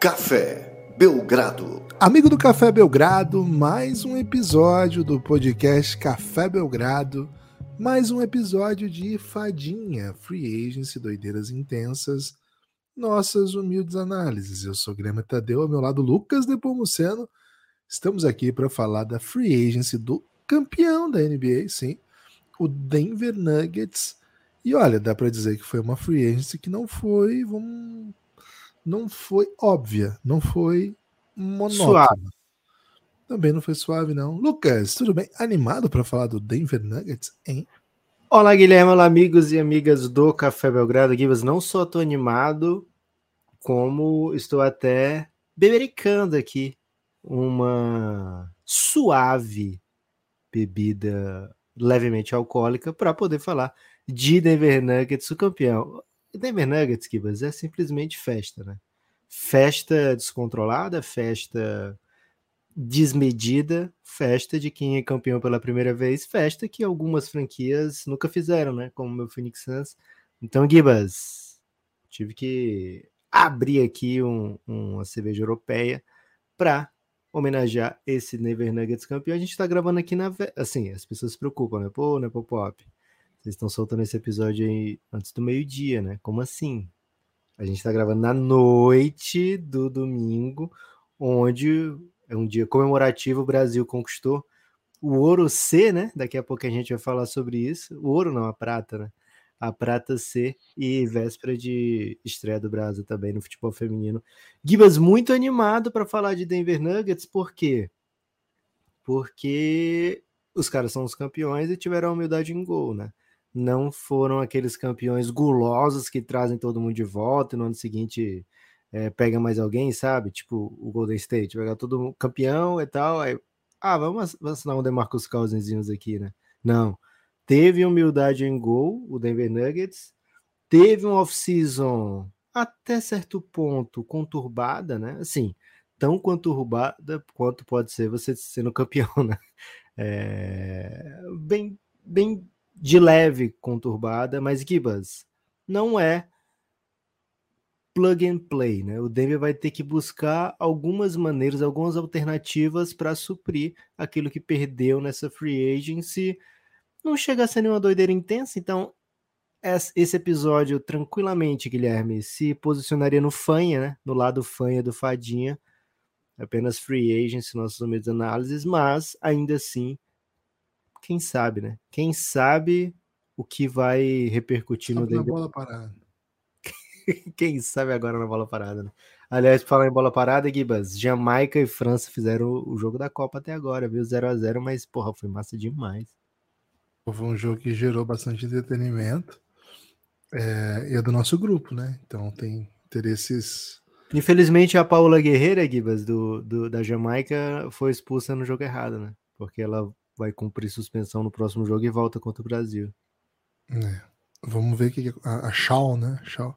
Café Belgrado. Amigo do Café Belgrado, mais um episódio do podcast Café Belgrado, mais um episódio de Fadinha, Free Agency, Doideiras Intensas, nossas humildes análises. Eu sou Grêmio Tadeu, ao meu lado Lucas Depomuceno. Estamos aqui para falar da Free Agency do campeão da NBA, sim, o Denver Nuggets. E olha, dá para dizer que foi uma free agency que não foi, vamos, não foi óbvia, não foi monótona. Suave. Também não foi suave, não. Lucas, tudo bem? Animado para falar do Denver Nuggets, hein? Olá, Guilherme, olá, amigos e amigas do Café Belgrado. Guilherme, não só estou animado, como estou até bebericando aqui uma suave bebida levemente alcoólica para poder falar de Denver Nuggets, o campeão. Denver Nuggets, Kibas, é simplesmente festa, né? Festa descontrolada, festa desmedida, festa de quem é campeão pela primeira vez, festa que algumas franquias nunca fizeram, né? Como o meu Phoenix Suns. Então, Gibas, tive que abrir aqui um, uma cerveja europeia para homenagear esse Denver Nuggets campeão. A gente está gravando aqui na. Assim, as pessoas se preocupam, né? Pô, né, Pop? Vocês estão soltando esse episódio aí antes do meio-dia, né? Como assim? A gente está gravando na noite do domingo, onde é um dia comemorativo, o Brasil conquistou o ouro C, né? Daqui a pouco a gente vai falar sobre isso. O ouro não, a prata, né? A prata C e véspera de estreia do Brasil também no futebol feminino. Gibas muito animado para falar de Denver Nuggets, por quê? Porque os caras são os campeões e tiveram a humildade em gol, né? Não foram aqueles campeões gulosos que trazem todo mundo de volta e no ano seguinte é, pega mais alguém, sabe? Tipo o Golden State, pegar todo mundo campeão e tal. Aí, ah, vamos assinar um Demarcus Cousinzinhos aqui, né? Não. Teve humildade em gol, o Denver Nuggets. Teve um off-season até certo ponto conturbada, né? Assim, tão conturbada quanto pode ser você sendo campeão, né? É, bem, bem de leve conturbada, mas Gibas não é plug and play, né? O Denver vai ter que buscar algumas maneiras, algumas alternativas para suprir aquilo que perdeu nessa free agency. Não chega a ser nenhuma doideira intensa, então esse episódio tranquilamente, Guilherme, se posicionaria no fanha, né? No lado fanha do fadinha, apenas free agency, nossos humildes análises, mas ainda assim quem sabe, né? Quem sabe o que vai repercutir sabe no na bola parada. quem sabe agora na bola parada, né? Aliás, falar em bola parada, Gibas, Jamaica e França fizeram o jogo da Copa até agora, viu? 0 a 0 mas, porra, foi massa demais. Foi um jogo que gerou bastante entretenimento. É, e é do nosso grupo, né? Então tem interesses. Infelizmente, a Paula Guerreira, Gibas, do, do, da Jamaica, foi expulsa no jogo errado, né? Porque ela vai cumprir suspensão no próximo jogo e volta contra o Brasil. É. Vamos ver o que a, a Shaw, né? Shaw.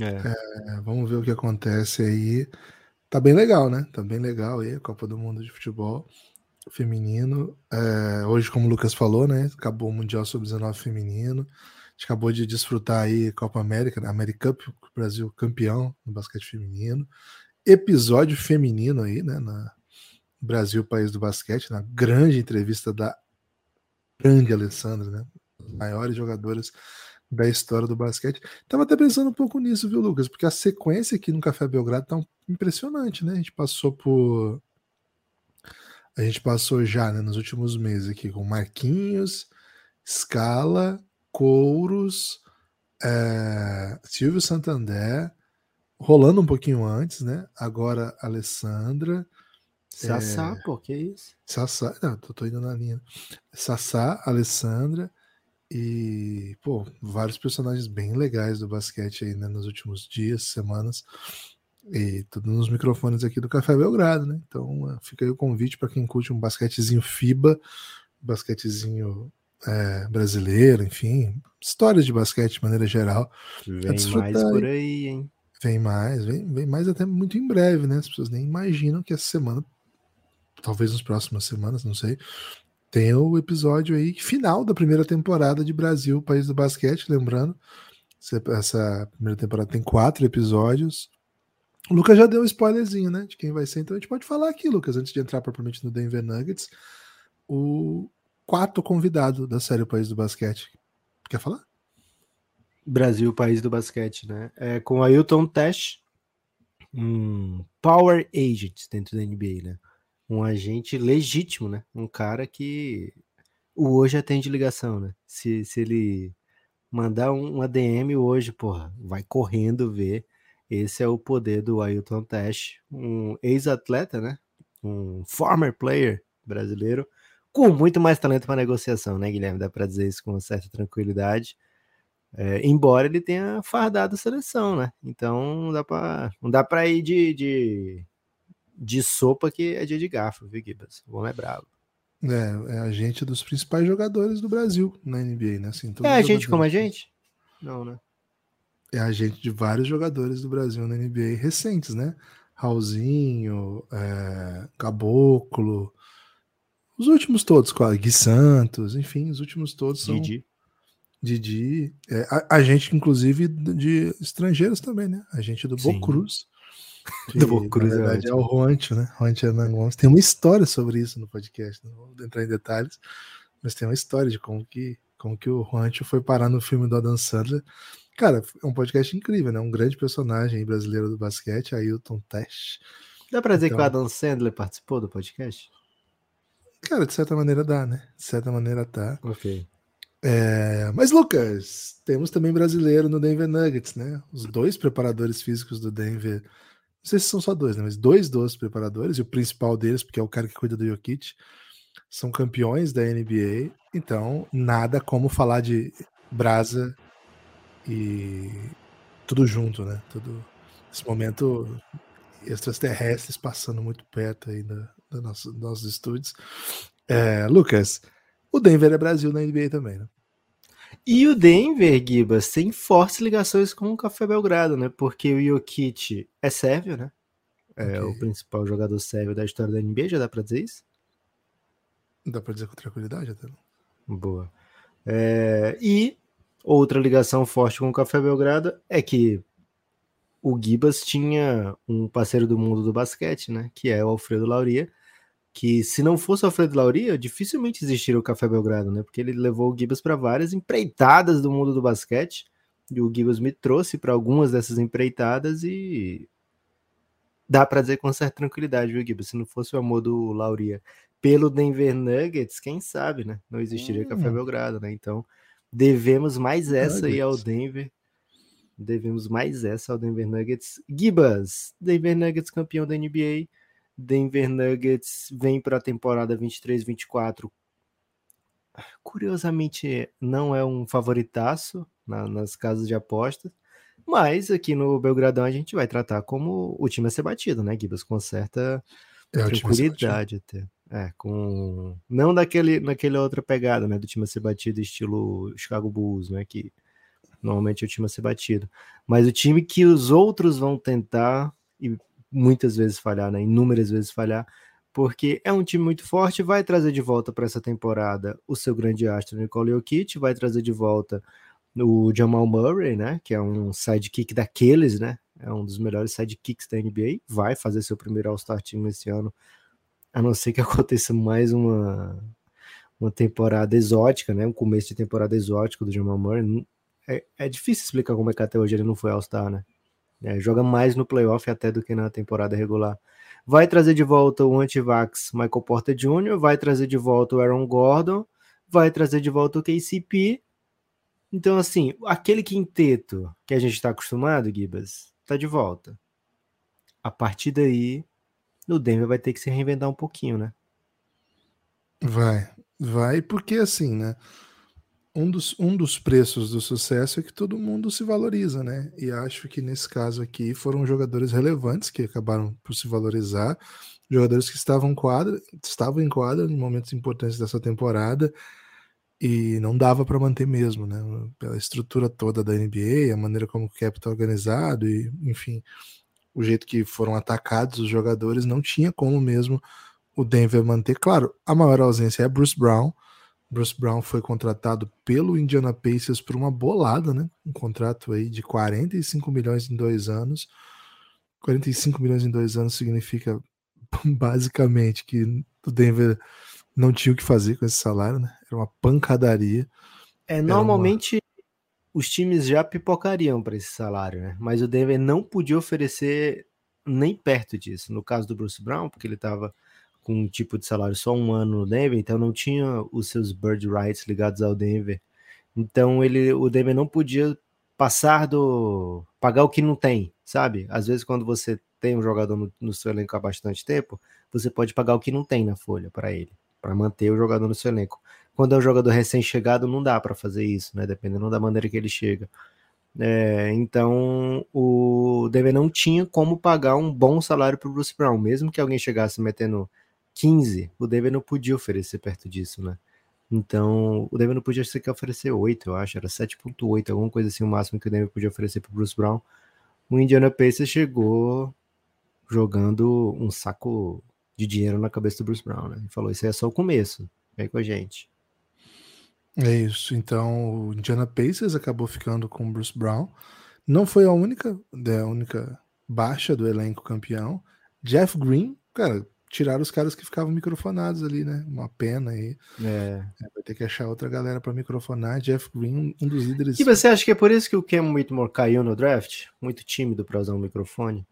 É. É, vamos ver o que acontece aí. Tá bem legal, né? Tá bem legal aí a Copa do Mundo de Futebol feminino. É, hoje, como o Lucas falou, né? Acabou o Mundial Sub-19 feminino. A gente acabou de desfrutar aí Copa América, né? American Cup, o Brasil campeão no basquete feminino. Episódio feminino aí, né? Na, Brasil, país do basquete, na grande entrevista da grande Alessandra, né? Maiores jogadoras da história do basquete. Tava até pensando um pouco nisso, viu, Lucas? Porque a sequência aqui no Café Belgrado tá impressionante, né? A gente passou por. A gente passou já né, nos últimos meses aqui com Marquinhos, Scala, Couros, é... Silvio Santander, rolando um pouquinho antes, né? Agora Alessandra. Sassá, é... pô, que isso? Sassá, não, tô, tô indo na linha. Sassá, Alessandra e, pô, vários personagens bem legais do basquete aí, né, nos últimos dias, semanas. E tudo nos microfones aqui do Café Belgrado, né? Então é, fica aí o convite para quem curte um basquetezinho FIBA, basquetezinho é, brasileiro, enfim, histórias de basquete de maneira geral. Vem mais por aí, hein? Vem mais, vem, vem mais até muito em breve, né? As pessoas nem imaginam que essa semana talvez nas próximas semanas, não sei. Tem o episódio aí final da primeira temporada de Brasil, País do Basquete, lembrando. Essa primeira temporada tem quatro episódios. O Lucas já deu um spoilerzinho, né? De quem vai ser. Então a gente pode falar aqui, Lucas, antes de entrar propriamente no Denver Nuggets. O quarto convidado da série País do Basquete. Quer falar? Brasil, país do basquete, né? É, com Ailton Tesh, um power agent dentro da NBA, né? Um agente legítimo, né? Um cara que o hoje atende ligação, né? Se, se ele mandar um, um ADM hoje, porra, vai correndo ver. Esse é o poder do Ailton Tesh, um ex-atleta, né? Um former player brasileiro com muito mais talento para negociação, né, Guilherme? Dá para dizer isso com certa tranquilidade. É, embora ele tenha fardado a seleção, né? Então não dá para ir de, de, de sopa que é dia de garfo, viu, Gibas? O homem é bravo. É, é a gente dos principais jogadores do Brasil na NBA, né? Assim, é a gente como a gente? Não, né? É a gente de vários jogadores do Brasil na NBA recentes, né? Raulzinho, é, Caboclo, os últimos todos, Gui Santos, enfim, os últimos todos são. Didi. Didi. É, a, a, gente, inclusive, de estrangeiros também, né? A gente do Bocruz. do Bocruz, na é verdade, é, é o Juancho, né? Juancho Hernan Gomes. Tem uma história sobre isso no podcast, não vou entrar em detalhes, mas tem uma história de como que, como que o Juancho foi parar no filme do Adam Sandler. Cara, é um podcast incrível, né? Um grande personagem brasileiro do basquete, Ailton Tesh. Dá pra dizer então, que o então Adam Sandler participou do podcast? Cara, de certa maneira dá, né? De certa maneira tá. Ok. É, mas, Lucas, temos também brasileiro no Denver Nuggets, né? Os dois preparadores físicos do Denver. Sei se são só dois, né? Mas dois dos preparadores, e o principal deles, porque é o cara que cuida do Jokic, são campeões da NBA. Então, nada como falar de Brasa e tudo junto, né? Tudo. Esse momento extraterrestres passando muito perto aí da, dos nosso, nossos estúdios. É, Lucas, o Denver é Brasil na NBA também, né? E o Denver, Gibas, tem fortes ligações com o Café Belgrado, né? Porque o Jokic é sérvio, né? É okay. o principal jogador sérvio da história da NBA, já dá pra dizer isso? Dá pra dizer com tranquilidade até. Boa. É, e outra ligação forte com o Café Belgrado é que o Gibas tinha um parceiro do mundo do basquete, né? Que é o Alfredo Lauria, que se não fosse o Alfredo Lauria, dificilmente existiria o Café Belgrado, né? Porque ele levou o Gibas para várias empreitadas do mundo do basquete, e o Gibas me trouxe para algumas dessas empreitadas e dá para dizer com certa tranquilidade, viu, Gibas? Se não fosse o amor do Lauria pelo Denver Nuggets, quem sabe, né? Não existiria hum. Café Belgrado, né? Então, devemos mais essa Nuggets. aí ao Denver. Devemos mais essa ao Denver Nuggets. Gibas, Denver Nuggets campeão da NBA Denver Nuggets vem para a temporada 23-24. Curiosamente, não é um favoritaço na, nas casas de apostas, mas aqui no Belgradão a gente vai tratar como o time a ser batido, né, Gibas? Com certa é, tranquilidade até. É, com. Não daquele, naquela outra pegada, né? Do time a ser batido, estilo Chicago Bulls, né? Que normalmente é o time a ser batido. Mas o time que os outros vão tentar muitas vezes falhar, né? Inúmeras vezes falhar, porque é um time muito forte, vai trazer de volta para essa temporada o seu grande astro Nicole Jokic, vai trazer de volta o Jamal Murray, né? Que é um sidekick daqueles, né? É um dos melhores sidekicks da NBA, vai fazer seu primeiro All-Star Team esse ano, a não ser que aconteça mais uma uma temporada exótica, né? Um começo de temporada exótico do Jamal Murray. É, é difícil explicar como é que até hoje ele não foi All-Star, né? É, joga mais no playoff até do que na temporada regular. Vai trazer de volta o antivax Michael Porter Jr., vai trazer de volta o Aaron Gordon, vai trazer de volta o KCP. Então, assim, aquele quinteto que a gente está acostumado, Gibas, tá de volta. A partir daí, o Denver vai ter que se reinventar um pouquinho, né? Vai, vai, porque assim, né? Um dos, um dos preços do sucesso é que todo mundo se valoriza, né? E acho que nesse caso aqui foram jogadores relevantes que acabaram por se valorizar, jogadores que estavam, quadra, estavam em quadra em momentos importantes dessa temporada e não dava para manter mesmo, né? Pela estrutura toda da NBA, a maneira como o cap está organizado e, enfim, o jeito que foram atacados os jogadores, não tinha como mesmo o Denver manter. Claro, a maior ausência é Bruce Brown Bruce Brown foi contratado pelo Indiana Pacers por uma bolada, né? Um contrato aí de 45 milhões em dois anos. 45 milhões em dois anos significa basicamente que o Denver não tinha o que fazer com esse salário, né? Era uma pancadaria. É, normalmente uma... os times já pipocariam para esse salário, né? Mas o Denver não podia oferecer nem perto disso. No caso do Bruce Brown, porque ele estava com um tipo de salário só um ano no Denver, então não tinha os seus bird rights ligados ao Denver. Então ele, o Denver não podia passar do pagar o que não tem, sabe? Às vezes quando você tem um jogador no, no seu elenco há bastante tempo, você pode pagar o que não tem na folha para ele, para manter o jogador no seu elenco. Quando é um jogador recém-chegado, não dá para fazer isso, né? Dependendo da maneira que ele chega. É, então o Denver não tinha como pagar um bom salário para o Bruce Brown, mesmo que alguém chegasse metendo 15, o Denver não podia oferecer perto disso, né? Então o Denver não podia sequer oferecer 8, eu acho, era 7.8, alguma coisa assim, o máximo que o Denver podia oferecer para Bruce Brown. O Indiana Pacers chegou jogando um saco de dinheiro na cabeça do Bruce Brown, né? E falou: Isso é só o começo, vem com a gente. É isso. Então, o Indiana Pacers acabou ficando com o Bruce Brown. Não foi a única, né, a única baixa do elenco campeão. Jeff Green, cara, tiraram os caras que ficavam microfonados ali, né? Uma pena aí. É. é vai ter que achar outra galera para microfonar. Jeff Green, um dos líderes. E você acha que é por isso que o Cam Whitmore caiu no draft? Muito tímido para usar um microfone?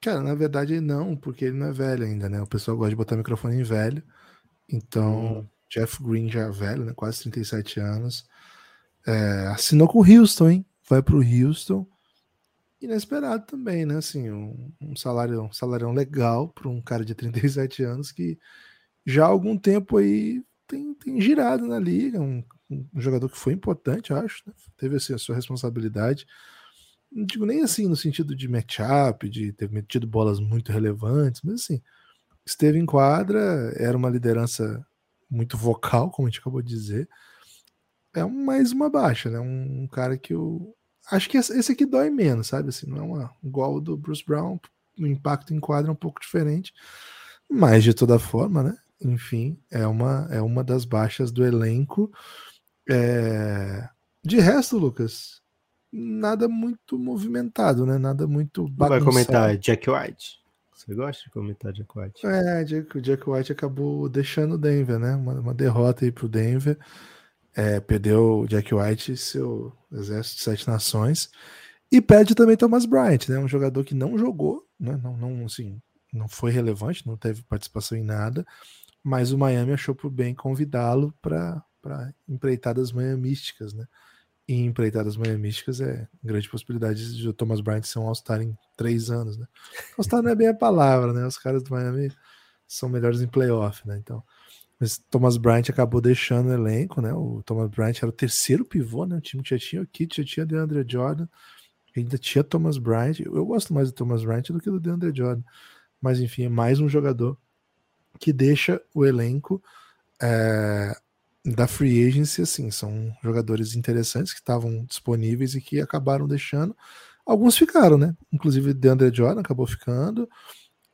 Cara, na verdade não, porque ele não é velho ainda, né? O pessoal gosta de botar microfone em velho. Então, hum. Jeff Green já é velho, né? Quase 37 anos. É, assinou com o Houston, hein? Vai pro Houston. Inesperado também, né? Assim, um, um salário, um salarião legal para um cara de 37 anos que já há algum tempo aí tem, tem girado na liga. Um, um jogador que foi importante, acho. Né? Teve assim, a sua responsabilidade. Não digo nem assim no sentido de matchup, de ter metido bolas muito relevantes, mas assim, esteve em quadra, era uma liderança muito vocal, como a gente acabou de dizer. É mais uma baixa, né? Um, cara que eu acho que esse aqui dói menos, sabe? Assim, não é uma, igual o do Bruce Brown, o impacto em quadra é um pouco diferente, mas de toda forma, né? Enfim, é uma, é uma das baixas do elenco. É... De resto, Lucas, nada muito movimentado, né? Nada muito bagunçado. Vai comentar Jack White. Você gosta de comentar Jack White? É, Jack, o Jack White acabou deixando o Denver, né? Uma, uma derrota aí pro Denver. É, perdeu Jack White seu exército de sete nações. E perde também Thomas Bryant, né? Um jogador que não jogou, né? Não, não, assim, não foi relevante, não teve participação em nada. Mas o Miami achou por bem convidá-lo para empreitadas miamísticas, né? em empreitadas miamísticas é grande possibilidade de o Thomas Bryant ser um All-Star em três anos, né? All-Star não é bem a palavra, né? Os caras do Miami são melhores em playoff, né? Então, mas Thomas Bryant acabou deixando o elenco, né? O Thomas Bryant era o terceiro pivô, né? O time já tinha o Kit, já tinha DeAndre Jordan, ainda tinha Thomas Bryant. Eu gosto mais do Thomas Bryant do que do DeAndre Jordan, mas enfim, é mais um jogador que deixa o elenco. É, da free agency, assim, são jogadores interessantes que estavam disponíveis e que acabaram deixando. Alguns ficaram, né? Inclusive DeAndre Jordan acabou ficando,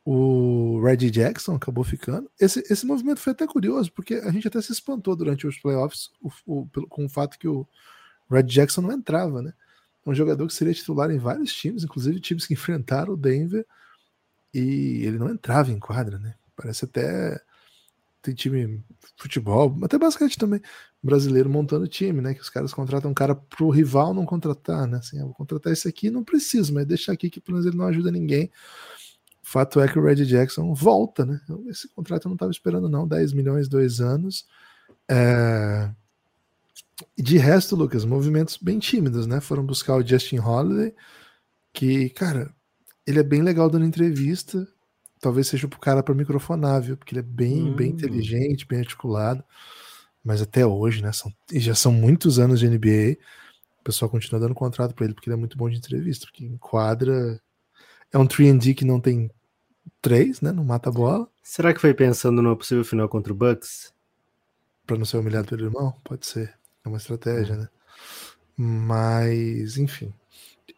o Reggie Jackson acabou ficando. Esse, esse movimento foi até curioso, porque a gente até se espantou durante os playoffs o, o, com o fato que o Reggie Jackson não entrava, né? Um jogador que seria titular em vários times, inclusive times que enfrentaram o Denver, e ele não entrava em quadra, né? Parece até tem time futebol, até basquete também, brasileiro montando time, né? Que os caras contratam um cara pro rival não contratar, né? Assim, eu vou contratar esse aqui, não preciso, mas deixa aqui que pelo menos ele não ajuda ninguém. O fato é que o Red Jackson volta, né? Esse contrato eu não estava esperando, não. 10 milhões, dois anos. É... De resto, Lucas, movimentos bem tímidos, né? Foram buscar o Justin Holiday, que, cara, ele é bem legal dando entrevista, talvez seja pro cara para microfonar, viu? Porque ele é bem, hum. bem inteligente, bem articulado. Mas até hoje, né? São, já são muitos anos de NBA. O pessoal continua dando contrato para ele porque ele é muito bom de entrevista, porque enquadra. É um 3D que não tem três, né? Não mata a bola. Será que foi pensando no possível final contra o Bucks? Para não ser humilhado pelo irmão? Pode ser. É uma estratégia, hum. né? Mas, enfim.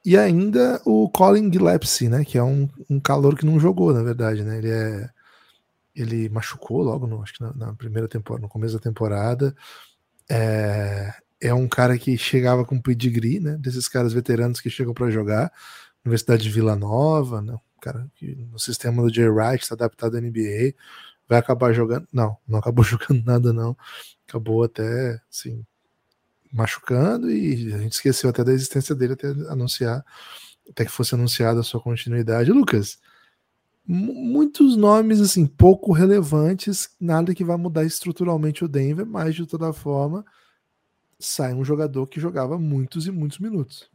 E ainda o Colin Gillespie, né? Que é um, um calor que não jogou, na verdade, né? Ele é. Ele machucou logo, no, acho que na, na primeira temporada, no começo da temporada. É, é um cara que chegava com pedigree, né? Desses caras veteranos que chegam para jogar. Universidade de Vila Nova, né? Cara que no sistema do Jay Wright está adaptado à NBA, vai acabar jogando. Não, não acabou jogando nada, não. Acabou até, assim, machucando e a gente esqueceu até da existência dele até anunciar, até que fosse anunciada a sua continuidade. Lucas, muitos nomes assim pouco relevantes, nada que vai mudar estruturalmente o Denver, mas de toda forma sai um jogador que jogava muitos e muitos minutos.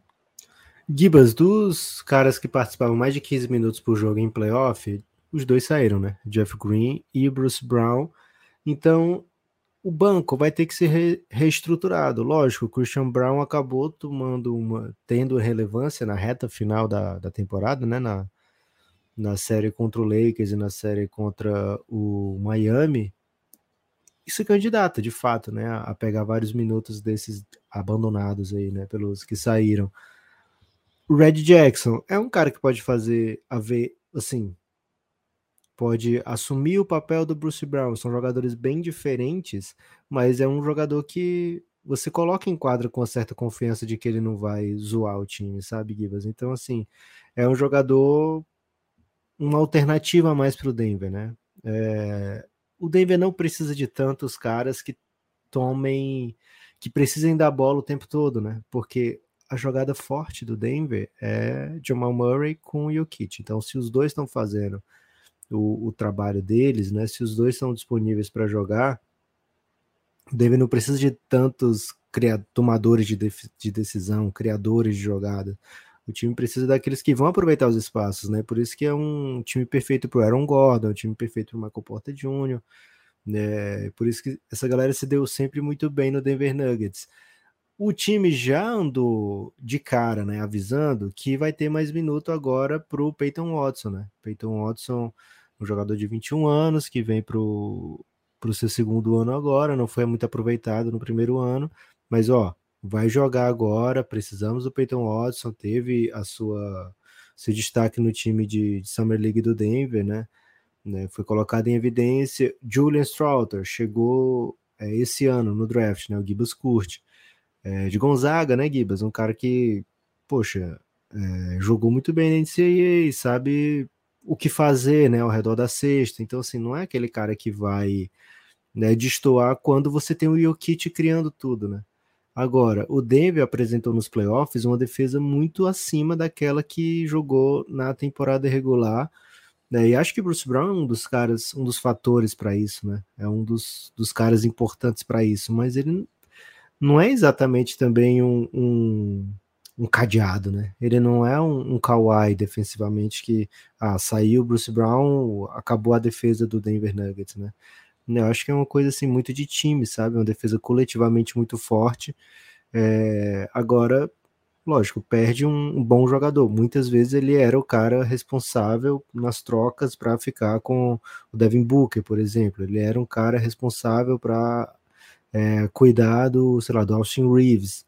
Gibas, dos caras que participavam mais de 15 minutos por jogo em playoff, os dois saíram, né? Jeff Green e Bruce Brown. Então, o banco vai ter que ser re reestruturado. Lógico, o Christian Brown acabou tomando uma, tendo relevância na reta final da, da temporada, né? Na, na série contra o Lakers e na série contra o Miami. Isso é candidata, de fato, né? A pegar vários minutos desses abandonados aí, né? Pelos que saíram. Red Jackson é um cara que pode fazer a ver, assim, pode assumir o papel do Bruce Brown. São jogadores bem diferentes, mas é um jogador que você coloca em quadra com uma certa confiança de que ele não vai zoar o time, sabe, Gibas? Então, assim, é um jogador, uma alternativa mais para o Denver, né? É, o Denver não precisa de tantos caras que tomem, que precisem da bola o tempo todo, né? Porque a jogada forte do Denver é Jamal Murray com o Jokic. Então, se os dois estão fazendo o, o trabalho deles, né? Se os dois são disponíveis para jogar, o Denver não precisa de tantos tomadores de, de decisão, criadores de jogada. O time precisa daqueles que vão aproveitar os espaços, né? Por isso que é um time perfeito para o Aaron Gordon, um time perfeito para o Michael Porter Jr., né? Por isso que essa galera se deu sempre muito bem no Denver Nuggets. O time já andou de cara, né? Avisando que vai ter mais minuto agora para o Peyton Watson, né? Peyton Watson um jogador de 21 anos que vem para o seu segundo ano agora, não foi muito aproveitado no primeiro ano, mas ó, vai jogar agora, precisamos do Peyton Watson, teve a sua seu destaque no time de, de Summer League do Denver, né? né? Foi colocado em evidência. Julian Strouter chegou é, esse ano no draft, né? O Gibas curte. É, de Gonzaga, né, Gibas? Um cara que, poxa, é, jogou muito bem na NCAA, sabe o que fazer, né, ao redor da cesta. Então, assim, não é aquele cara que vai né, destoar quando você tem o Jokic criando tudo, né? Agora, o Denver apresentou nos playoffs uma defesa muito acima daquela que jogou na temporada regular. Né? E acho que Bruce Brown é um dos caras, um dos fatores para isso, né? É um dos, dos caras importantes para isso, mas ele não é exatamente também um, um um cadeado, né? Ele não é um, um defensivamente que ah, saiu Bruce Brown, acabou a defesa do Denver Nuggets, né? Eu acho que é uma coisa assim muito de time, sabe? Uma defesa coletivamente muito forte. É, agora, lógico, perde um, um, bom jogador. Muitas vezes ele era o cara responsável nas trocas para ficar com o Devin Booker, por exemplo. Ele era um cara responsável para é, cuidar do, sei lá, do Austin Reeves.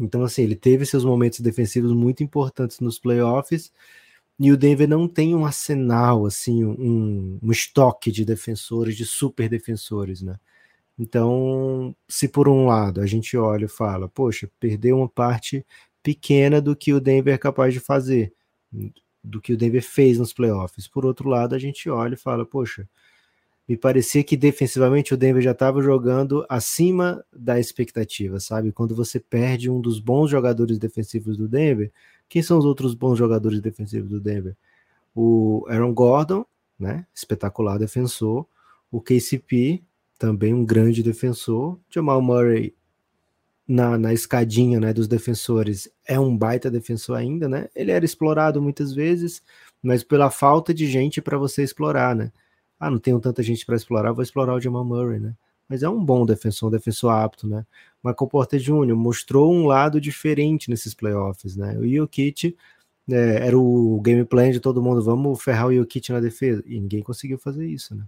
Então, assim, ele teve seus momentos defensivos muito importantes nos playoffs, e o Denver não tem um arsenal, assim, um, um estoque de defensores, de super defensores, né? Então, se por um lado a gente olha e fala, poxa, perdeu uma parte pequena do que o Denver é capaz de fazer, do que o Denver fez nos playoffs. Por outro lado, a gente olha e fala, poxa, me parecia que defensivamente o Denver já estava jogando acima da expectativa, sabe? Quando você perde um dos bons jogadores defensivos do Denver, quem são os outros bons jogadores defensivos do Denver? O Aaron Gordon, né? Espetacular defensor. O KCP, também um grande defensor. Jamal Murray, na, na escadinha né, dos defensores, é um baita defensor ainda, né? Ele era explorado muitas vezes, mas pela falta de gente para você explorar, né? Ah, não tenho tanta gente para explorar, vou explorar o Jamal Murray, né? Mas é um bom defensor, um defensor apto, né? Michael Porter Jr. mostrou um lado diferente nesses playoffs, né? O Jokic é, era o game plan de todo mundo, vamos ferrar o Jokic na defesa, e ninguém conseguiu fazer isso, né?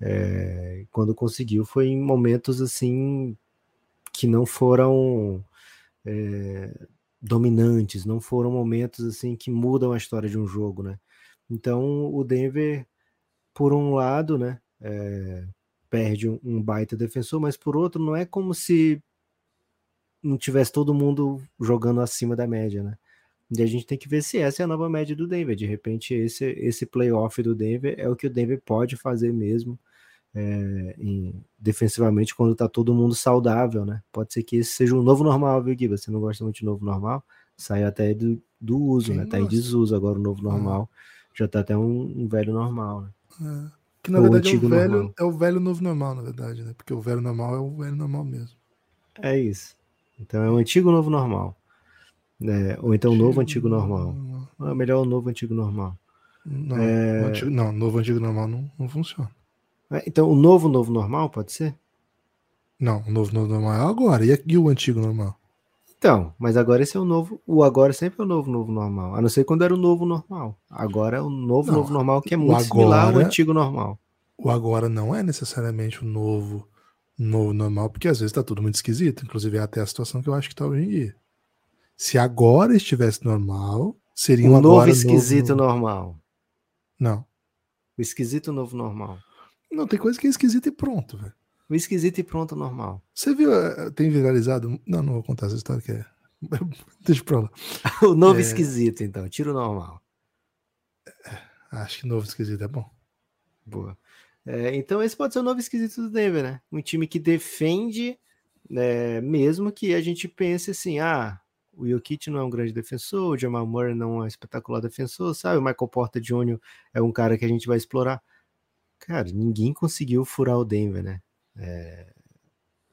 É, quando conseguiu foi em momentos assim que não foram é, dominantes, não foram momentos assim que mudam a história de um jogo, né? Então o Denver por um lado, né, é, perde um, um, baita defensor, mas por outro, não é como se não tivesse todo mundo jogando acima da média, né? E a gente tem que ver se essa é a nova média do Denver. De repente, esse, esse playoff do Denver é o que o Denver pode fazer mesmo é, em, defensivamente quando tá todo mundo saudável, né? Pode ser que esse seja um novo normal, viu, Gui? Você não gosta muito de novo normal? Saiu até do, do uso, Sim, né? Tá em desuso agora o novo normal. Já tá até um, um velho normal, né? É. Que na verdade é o, velho, é o velho novo normal, na verdade, né? Porque o velho normal é o velho normal mesmo. É isso. Então é o antigo novo normal. É, ou então o novo antigo normal. É melhor o novo antigo normal. Não, é... antigo, não novo antigo normal não, não funciona. É, então o novo novo normal pode ser? Não, o novo novo normal é agora. E, e o antigo normal? Então, mas agora esse é o novo. O agora sempre é o novo novo normal. A não ser quando era o novo normal. Agora é o novo não, novo normal que é muito agora, similar ao antigo normal. O agora não é necessariamente o novo novo normal, porque às vezes tá tudo muito esquisito. Inclusive é até a situação que eu acho que tá hoje em dia. Se agora estivesse normal, seria um, um novo esquisito novo... normal. Não. O esquisito novo normal. Não, tem coisa que é esquisita e pronto, velho. O esquisito e pronto normal. Você viu, eh, tem viralizado. Não, não vou contar essa história que é. Deixa pra lá. o novo é... esquisito, então. Tira o normal. É, acho que novo esquisito é bom. Boa. É, então esse pode ser o novo esquisito do Denver, né? Um time que defende, né, mesmo que a gente pense assim, ah, o Jokic não é um grande defensor, o Jamal Murray não é um espetacular defensor, sabe? O Michael Porter Jr. é um cara que a gente vai explorar. Cara, ninguém conseguiu furar o Denver, né? É...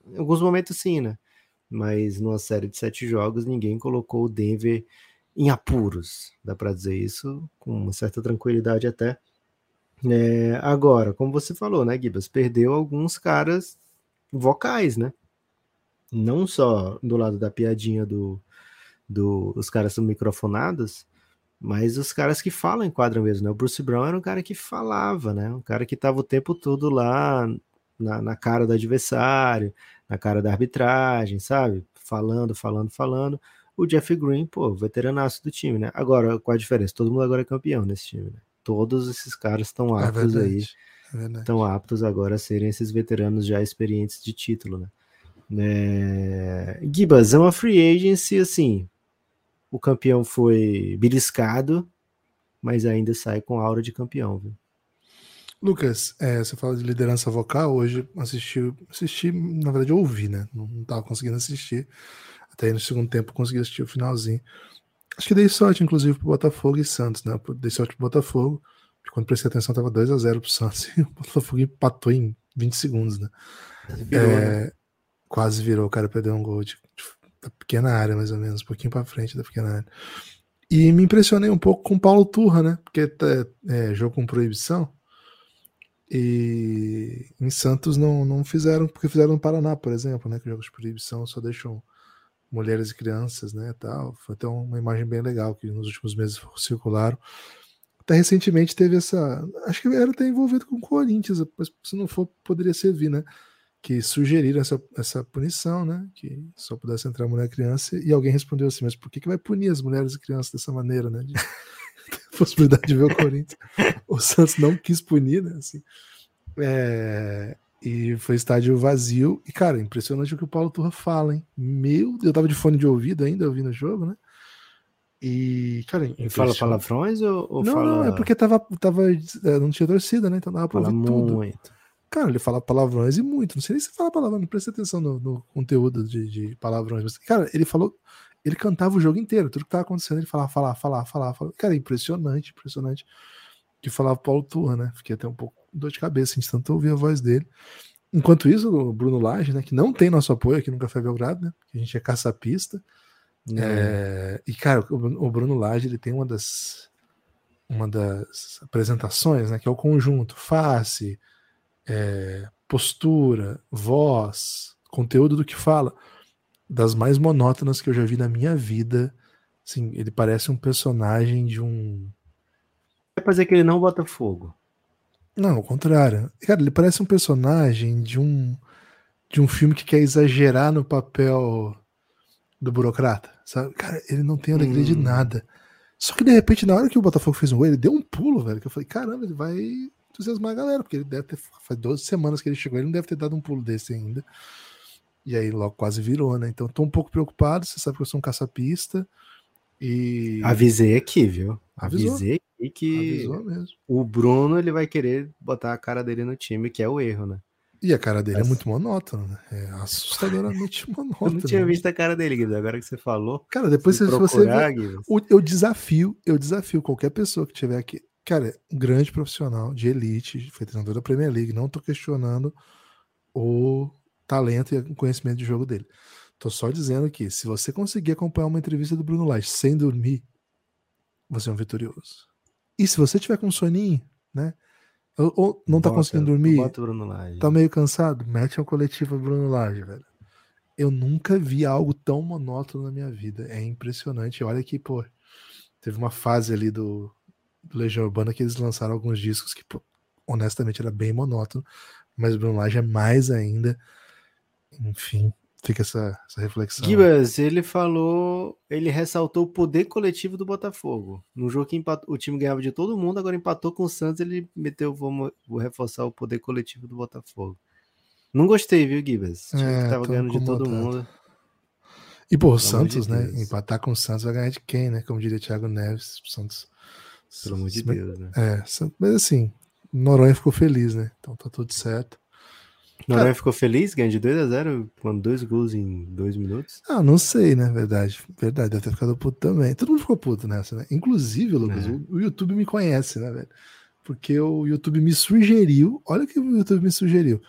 Em alguns momentos sim, né? Mas numa série de sete jogos, ninguém colocou o Denver em apuros. Dá para dizer isso com uma certa tranquilidade até. É... Agora, como você falou, né, Gibas? Perdeu alguns caras vocais, né? Não só do lado da piadinha do, do os caras são microfonados, mas os caras que falam em quadra mesmo, né? O Bruce Brown era um cara que falava, né? Um cara que estava o tempo todo lá na, na, cara do adversário, na cara da arbitragem, sabe? Falando, falando, falando. O Jeff Green, pô, veteranaço do time, né? Agora, qual a diferença? Todo mundo agora é campeão nesse time, né? Todos esses caras estão é aptos é aí. Estão é aptos agora a serem esses veteranos já experientes de título, né? É... Gibas, é uma free agency, assim, o campeão foi beliscado, mas ainda sai com aura de campeão, viu? Lucas, é, você fala de liderança vocal, hoje assisti, assisti, na verdade ouvi, né? Não, não tava conseguindo assistir. Até aí no segundo tempo consegui assistir o finalzinho. Acho que dei sorte, inclusive, pro Botafogo e Santos, né? Dei sorte pro Botafogo, porque quando prestei atenção tava 2 a 0 pro Santos e o Botafogo empatou em 20 segundos, né? Virou, é, né? Quase virou, o cara perdeu um gol de, de da pequena área, mais ou menos, um pouquinho para frente da pequena área. E me impressionei um pouco com o Paulo Turra, né? Porque é, é jogo com proibição. E em Santos não, não fizeram, porque fizeram no Paraná, por exemplo, né? Que jogos de proibição só deixam mulheres e crianças, né? Tal. Foi até uma imagem bem legal que nos últimos meses circularam. Até recentemente teve essa. Acho que era até envolvido com o Corinthians, mas se não for, poderia servir, né? que sugeriram essa, essa punição, né? Que só pudesse entrar mulher e criança, e alguém respondeu assim, mas por que, que vai punir as mulheres e crianças dessa maneira, né? De, possibilidade de ver o Corinthians. O Santos não quis punir, né? Assim, é, e foi estádio vazio. E, cara, impressionante o que o Paulo Turra fala, hein? Meu, eu tava de fone de ouvido ainda, ouvindo o jogo, né? E, cara, ele fala palavrões ou, ou não, fala... não, é porque tava, tava, é, não tinha torcida, né? Então dava pra fala ouvir tudo. Muito. Cara, ele fala palavrões e muito. Não sei nem se fala palavrão, não presta atenção no, no conteúdo de, de, palavrões. Mas, cara, ele falou. Ele cantava o jogo inteiro, tudo que tava acontecendo, ele falava, falar, falar, falar. Cara, impressionante, impressionante. Que falava Paulo Turra, né? Fiquei até um pouco dor de cabeça, de tanto ouvir a voz dele. Enquanto isso, o Bruno Lage, né? Que não tem nosso apoio aqui no Café Belgrado, né? Que a gente é caça-pista. É, e, cara, o Bruno Lage, ele tem uma das uma das apresentações, né? Que é o conjunto face, é, postura, voz, conteúdo do que fala, das mais monótonas que eu já vi na minha vida. Assim, ele parece um personagem de um. É pra dizer que ele não bota fogo. Não, ao contrário. Cara, ele parece um personagem de um de um filme que quer exagerar no papel do burocrata, sabe? Cara, ele não tem alegria hum. de nada. Só que de repente, na hora que o Botafogo fez um gol, ele deu um pulo, velho. Que eu falei, caramba, ele vai entusiasmar a galera, porque ele deve ter. Faz 12 semanas que ele chegou, ele não deve ter dado um pulo desse ainda. E aí logo quase virou, né? Então tô um pouco preocupado, você sabe que eu sou um caçapista. E... Avisei aqui, viu? Avisou. Avisei aqui que o Bruno ele vai querer botar a cara dele no time, que é o erro, né? E a cara dele é muito monótona, né? É assustadoramente monótona. Eu não tinha visto a cara dele, Guido. Agora que você falou. Cara, depois se você. Vê, eu desafio, eu desafio qualquer pessoa que tiver aqui. Cara, um grande profissional de elite, foi treinador da Premier League. Não tô questionando o talento e conhecimento de jogo dele. Tô só dizendo que se você conseguir acompanhar uma entrevista do Bruno Lage sem dormir, você é um vitorioso. E se você tiver com um soninho, né? Ou, ou não tá conseguindo dormir, tá meio cansado, mete a coletiva Bruno Lage, velho. Eu nunca vi algo tão monótono na minha vida. É impressionante. Olha que, pô, teve uma fase ali do, do Legião Urbana que eles lançaram alguns discos que, pô, honestamente, era bem monótono. Mas Bruno Lage é mais ainda. Enfim, fica essa, essa reflexão. Gibas, ele falou, ele ressaltou o poder coletivo do Botafogo. No jogo que empatou, o time ganhava de todo mundo, agora empatou com o Santos, ele meteu, vou, vou reforçar o poder coletivo do Botafogo. Não gostei, viu, Gibas? O time é, que tava ganhando de todo mundo. E, pô, o Santos, de né? Empatar com o Santos vai ganhar de quem, né? Como diria Thiago Neves, Santos. Pelo amor de Deus, né? É, mas assim, Noronha ficou feliz, né? Então tá tudo certo. Noronha ficou feliz, ganhando de 2 a 0 com dois gols em dois minutos? Ah, não sei, né? Verdade. Verdade, deve ter ficado puto também. Todo mundo ficou puto nessa, né? Inclusive, Lucas, é. o, o, YouTube me conhece, né, velho? Porque o YouTube me sugeriu, olha o que o YouTube me sugeriu.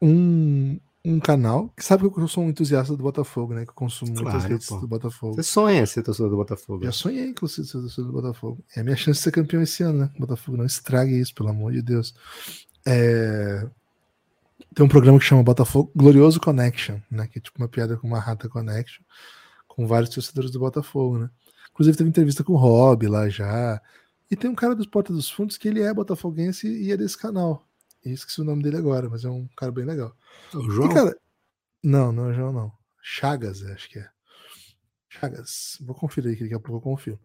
Um, um canal que sabe que eu sou um entusiasta do Botafogo, né? Que eu consumo claro, muitas redes pô. do Botafogo. Você sonha ser torcedor do Botafogo? Já sonhei com ser torcedor do Botafogo. É a minha chance de ser campeão esse ano, né? Botafogo não estrague isso, pelo amor de Deus. É... Tem um programa que chama Botafogo Glorioso Connection, né? Que é tipo uma piada com uma rata connection, com vários torcedores do Botafogo, né? Inclusive teve entrevista com o Rob lá já. E tem um cara dos Porta dos Fundos que ele é botafoguense e é desse canal. Eu esqueci o nome dele agora, mas é um cara bem legal. O João? E, cara, não, não é o João, não. Chagas, acho que é. Chagas. Vou conferir aqui, daqui a pouco eu confio.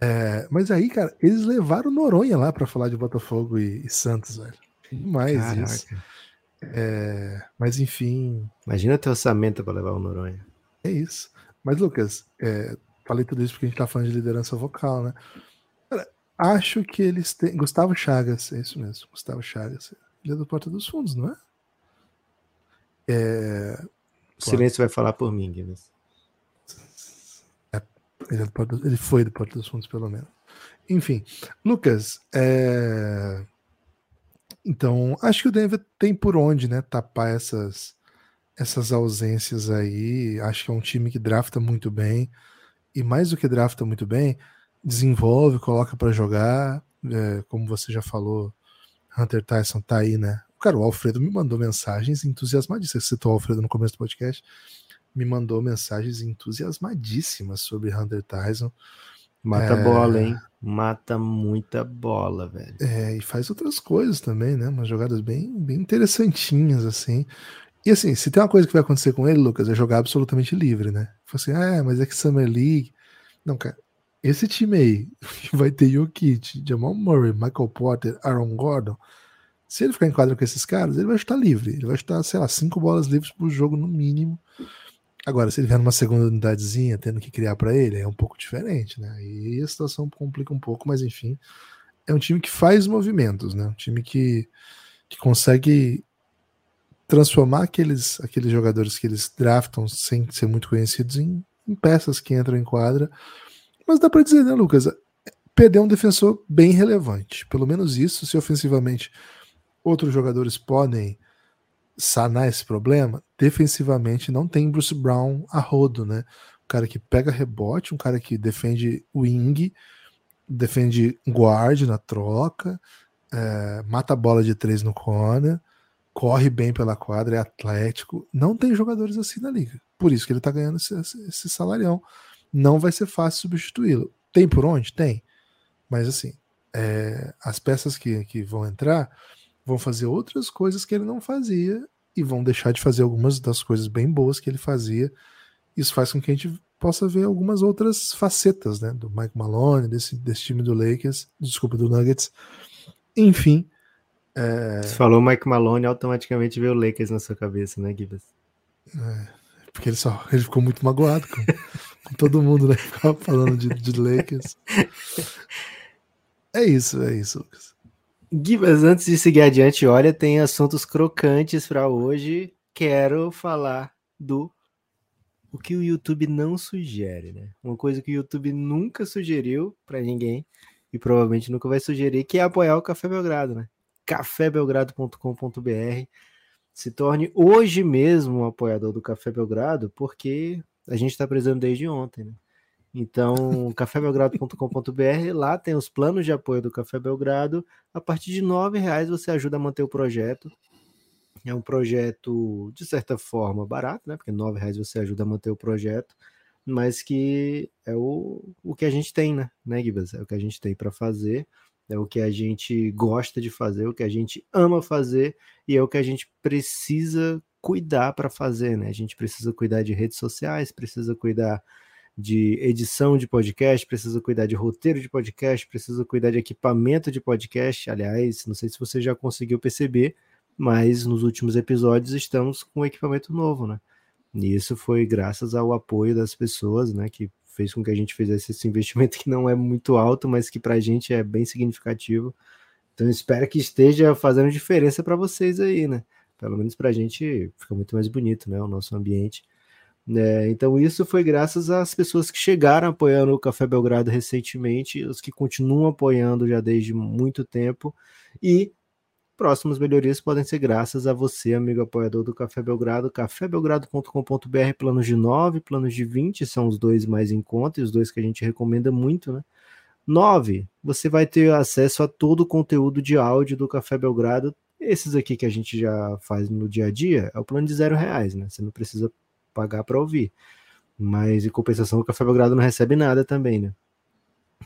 É, mas aí, cara, eles levaram Noronha lá para falar de Botafogo e, e Santos, velho. Demais Caraca. isso. É, mas enfim. Imagina ter orçamento para levar o Noronha. É isso. Mas, Lucas, é, falei tudo isso porque a gente tá falando de liderança vocal, né? Cara, acho que eles têm. Gustavo Chagas, é isso mesmo. Gustavo Chagas. Ele é do Porta dos Fundos, não é? é... O silêncio vai falar por mim, Guilherme. É, ele, é Porta, ele, foi do Porta dos Fundos, pelo menos. Enfim, Lucas, é... Então, acho que o Denver tem por onde, né, tapar essas essas ausências aí. Acho que é um time que drafta muito bem e mais do que drafta muito bem, desenvolve, coloca para jogar, é, como você já falou, Hunter Tyson tá aí, né? Cara, o Alfredo me mandou mensagens entusiasmadíssimas. Você citou o Alfredo no começo do podcast, me mandou mensagens entusiasmadíssimas sobre Hunter Tyson. Mata é... bola, hein? Mata muita bola, velho. É, e faz outras coisas também, né? Umas jogadas bem, bem interessantinhas, assim. E assim, se tem uma coisa que vai acontecer com ele, Lucas, é jogar absolutamente livre, né? Fala assim, ah, mas é que Summer League. Não, cara, esse time aí vai ter Jokic, Jamal Murray, Michael Porter, Aaron Gordon. Se ele ficar em quadra com esses caras, ele vai estar livre. Ele vai estar, sei lá, cinco bolas livres por jogo no mínimo. Agora, se ele vier numa segunda unidadezinha, tendo que criar para ele, é um pouco diferente, né? E a situação complica um pouco, mas enfim, é um time que faz movimentos, né? Um time que, que consegue transformar aqueles, aqueles jogadores que eles draftam sem ser muito conhecidos em, em peças que entram em quadra. Mas dá para dizer, né, Lucas? Perder um defensor bem relevante. Pelo menos isso, se ofensivamente outros jogadores podem sanar esse problema, defensivamente não tem Bruce Brown a rodo, né? Um cara que pega rebote, um cara que defende wing, defende guard na troca, é, mata bola de três no corner, corre bem pela quadra, é atlético. Não tem jogadores assim na liga. Por isso que ele tá ganhando esse, esse salarião. Não vai ser fácil substituí-lo. Tem por onde? Tem. Mas assim, é, as peças que, que vão entrar vão fazer outras coisas que ele não fazia e vão deixar de fazer algumas das coisas bem boas que ele fazia. Isso faz com que a gente possa ver algumas outras facetas, né, do Mike Malone, desse, desse time do Lakers, desculpa, do Nuggets. Enfim. É... Você falou Mike Malone, automaticamente veio o Lakers na sua cabeça, né, Gibbs? É, porque ele só ele ficou muito magoado com, Todo mundo, né? Ficava falando de, de Lakers. É isso, é isso, Lucas. Gui, mas antes de seguir adiante, olha, tem assuntos crocantes para hoje. Quero falar do o que o YouTube não sugere, né? Uma coisa que o YouTube nunca sugeriu para ninguém e provavelmente nunca vai sugerir, que é apoiar o Café Belgrado, né? cafébelgrado.com.br. Se torne hoje mesmo um apoiador do Café Belgrado, porque a gente está precisando desde ontem, né? Então, cafébelgrado.com.br, lá tem os planos de apoio do Café Belgrado. A partir de R$ reais você ajuda a manter o projeto. É um projeto, de certa forma, barato, né? Porque nove reais você ajuda a manter o projeto, mas que é o, o que a gente tem, né, né, Gibas? É o que a gente tem para fazer, é o que a gente gosta de fazer, o que a gente ama fazer e é o que a gente precisa cuidar para fazer, né? A gente precisa cuidar de redes sociais, precisa cuidar de edição de podcast, precisa cuidar de roteiro de podcast, precisa cuidar de equipamento de podcast. Aliás, não sei se você já conseguiu perceber, mas nos últimos episódios estamos com equipamento novo, né? E isso foi graças ao apoio das pessoas, né? Que fez com que a gente fizesse esse investimento que não é muito alto, mas que para a gente é bem significativo. Então espero que esteja fazendo diferença para vocês aí, né? Pelo menos para a gente fica muito mais bonito, né? O nosso ambiente. É, então isso foi graças às pessoas que chegaram apoiando o Café Belgrado recentemente, os que continuam apoiando já desde muito tempo e Próximas melhorias podem ser graças a você, amigo apoiador do Café Belgrado, cafébelgrado.com.br, planos de 9, planos de 20, são os dois mais em conta e os dois que a gente recomenda muito, né? 9, você vai ter acesso a todo o conteúdo de áudio do Café Belgrado. Esses aqui que a gente já faz no dia a dia, é o plano de zero reais, né? Você não precisa pagar para ouvir. Mas em compensação, o Café Belgrado não recebe nada também, né?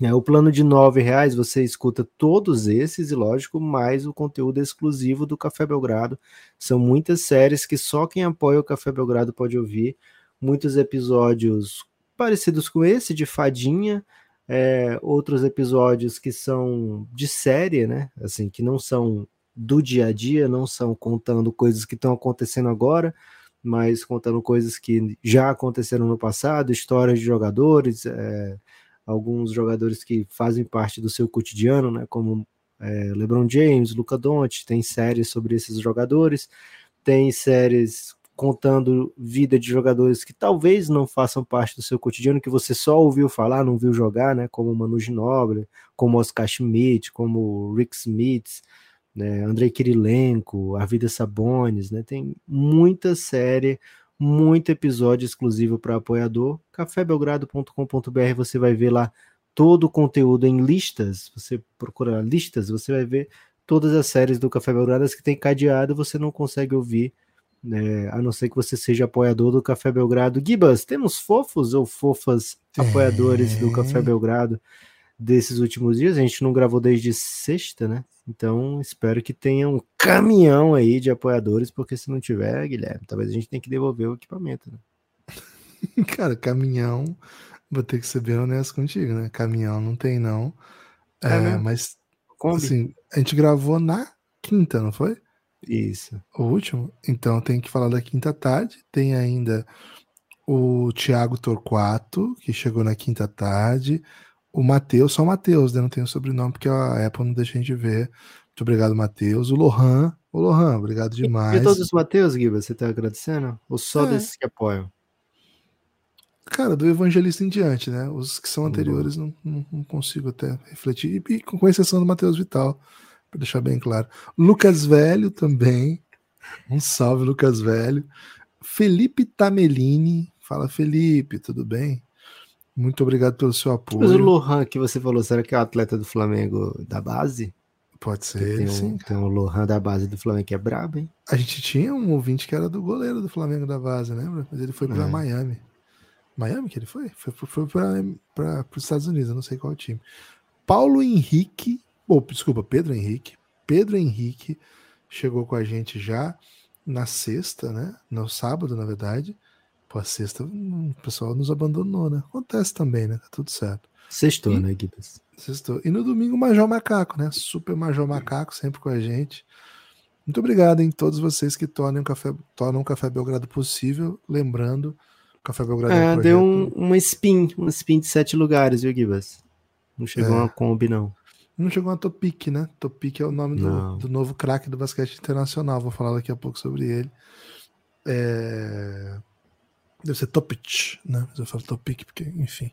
É, o plano de nove reais você escuta todos esses e lógico mais o conteúdo exclusivo do Café Belgrado. São muitas séries que só quem apoia o Café Belgrado pode ouvir. Muitos episódios parecidos com esse de fadinha, é, outros episódios que são de série, né? Assim que não são do dia a dia, não são contando coisas que estão acontecendo agora, mas contando coisas que já aconteceram no passado, histórias de jogadores. É, alguns jogadores que fazem parte do seu cotidiano, né, como é, LeBron James, Luca Doncic, tem séries sobre esses jogadores, tem séries contando vida de jogadores que talvez não façam parte do seu cotidiano, que você só ouviu falar, não viu jogar, né, como Manu Ginóbili, como Oscar Schmidt, como Rick Smith, né, Andrei Kirilenko, Arvidas Sabonis, né, tem muita série, muito episódio exclusivo para apoiador. cafébelgrado.com.br você vai ver lá todo o conteúdo em listas. Você procura listas, você vai ver todas as séries do Café Belgrado que tem cadeado, você não consegue ouvir, né, a não ser que você seja apoiador do Café Belgrado. Gibas, temos fofos ou fofas apoiadores é. do Café Belgrado desses últimos dias? A gente não gravou desde sexta, né? Então, espero que tenha um caminhão aí de apoiadores, porque se não tiver, Guilherme, talvez a gente tenha que devolver o equipamento, né? Cara, caminhão, vou ter que ser bem honesto contigo, né? Caminhão não tem, não. É, é mas, Kombi. assim, a gente gravou na quinta, não foi? Isso. O último? Então tem que falar da quinta tarde. Tem ainda o Thiago Torquato, que chegou na quinta tarde o Matheus, só o Matheus, né? Não tem o sobrenome, porque a Apple não deixa a gente ver. Muito obrigado, Matheus. O Lohan. O Lohan, obrigado demais. E todos os Matheus, Guiba, você tá agradecendo? Ou só é. desses que apoiam? Cara, do evangelista em diante, né? Os que são anteriores não, não, não consigo até refletir. E, com exceção do Matheus Vital, para deixar bem claro. Lucas Velho também. Um salve, Lucas Velho. Felipe Tamelini. Fala, Felipe, tudo bem? Muito obrigado pelo seu apoio. Mas o Lohan que você falou, será que é o atleta do Flamengo da base? Pode ser, tem um, sim. Tem um Lohan da base do Flamengo que é brabo, hein? A gente tinha um ouvinte que era do goleiro do Flamengo da base, lembra? Mas ele foi para é. Miami. Miami que ele foi? Foi, foi para os Estados Unidos, eu não sei qual time. Paulo Henrique, ou oh, desculpa, Pedro Henrique. Pedro Henrique chegou com a gente já na sexta, né? No sábado, na verdade. Pô, a sexta o pessoal nos abandonou, né? Acontece também, né? Tá tudo certo. Sextou, e, né, Guidas? Sextou. E no domingo, Major Macaco, né? Super Major Macaco, sempre com a gente. Muito obrigado em todos vocês que tornam o Café, tornam o Café Belgrado possível. Lembrando, Café Belgrado é, um deu um, uma spin, uma spin de sete lugares, viu, Gibas? Não chegou é. uma Kombi, não. Não chegou uma Topic, né? Topic é o nome do, do, novo craque do basquete internacional. Vou falar daqui a pouco sobre ele. É... Deve ser Topic, né? Mas eu falo Topic porque, enfim.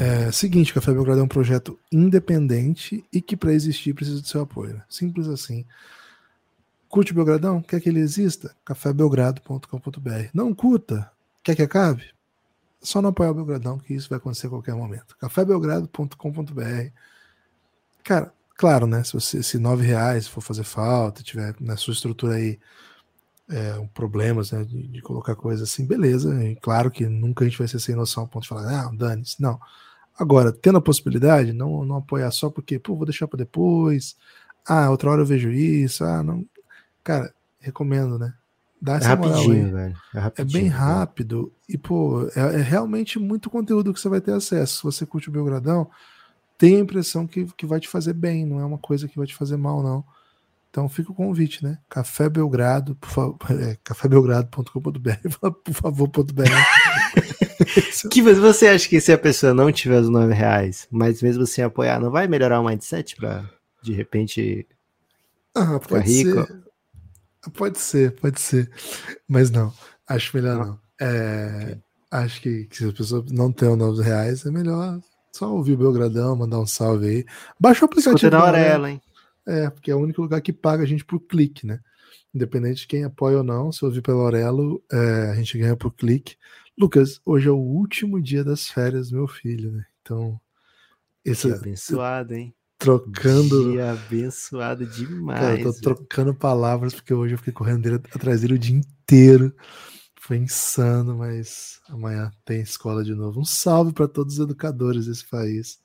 É. é seguinte, Café Belgrado é um projeto independente e que para existir precisa do seu apoio. Né? Simples assim. Curte o Belgradão? Quer que ele exista? cafébelgrado.com.br. Não curta? Quer que acabe? Só não apoiar o Belgradão, que isso vai acontecer a qualquer momento. cafébelgrado.com.br. Cara, claro, né? Se você se nove reais for fazer falta, tiver na sua estrutura aí é, problemas né, de, de, colocar coisas assim, beleza. E claro que nunca a gente vai ser sem noção ao ponto de falar, ah, dane-se. Não. Agora, tendo a possibilidade, não, não apoiar só porque, pô, vou deixar para depois. Ah, outra hora eu vejo isso. Ah, não. Cara, recomendo, né? Dá é essa é rapidinho, velho. É, é, bem rápido e, pô, é, é, realmente muito conteúdo que você vai ter acesso. Se você curte o Belgradão, tem a impressão que, que vai te fazer bem, não é uma coisa que vai te fazer mal, não. Então fica o convite, né? Café Belgrado, por favor, é, cafébelgrado.com.br, por favor, .br. que você acha que se a pessoa não tiver os nove reais, mas mesmo assim apoiar, não vai melhorar o mindset para de repente ah, pode rico? Ser. Pode ser, pode ser. Mas não, acho melhor não. É, okay. Acho que, que, se a pessoa não tem os 9 reais, é melhor só ouvir o Belgradão, mandar um salve aí. Baixa o aplicativo. Escuta na Aurela, hein? É, porque é o único lugar que paga a gente por clique, né? Independente de quem apoia ou não, se ouvir pelo Aurelo, é, a gente ganha por clique. Lucas, hoje é o último dia das férias do meu filho, né? Então. Esse, que abençoado, hein? trocando. Dia abençoado demais. Cara, eu tô trocando palavras porque hoje eu fiquei correndo dele, atrás dele o dia inteiro. Foi insano, mas amanhã tem escola de novo. Um salve para todos os educadores desse país.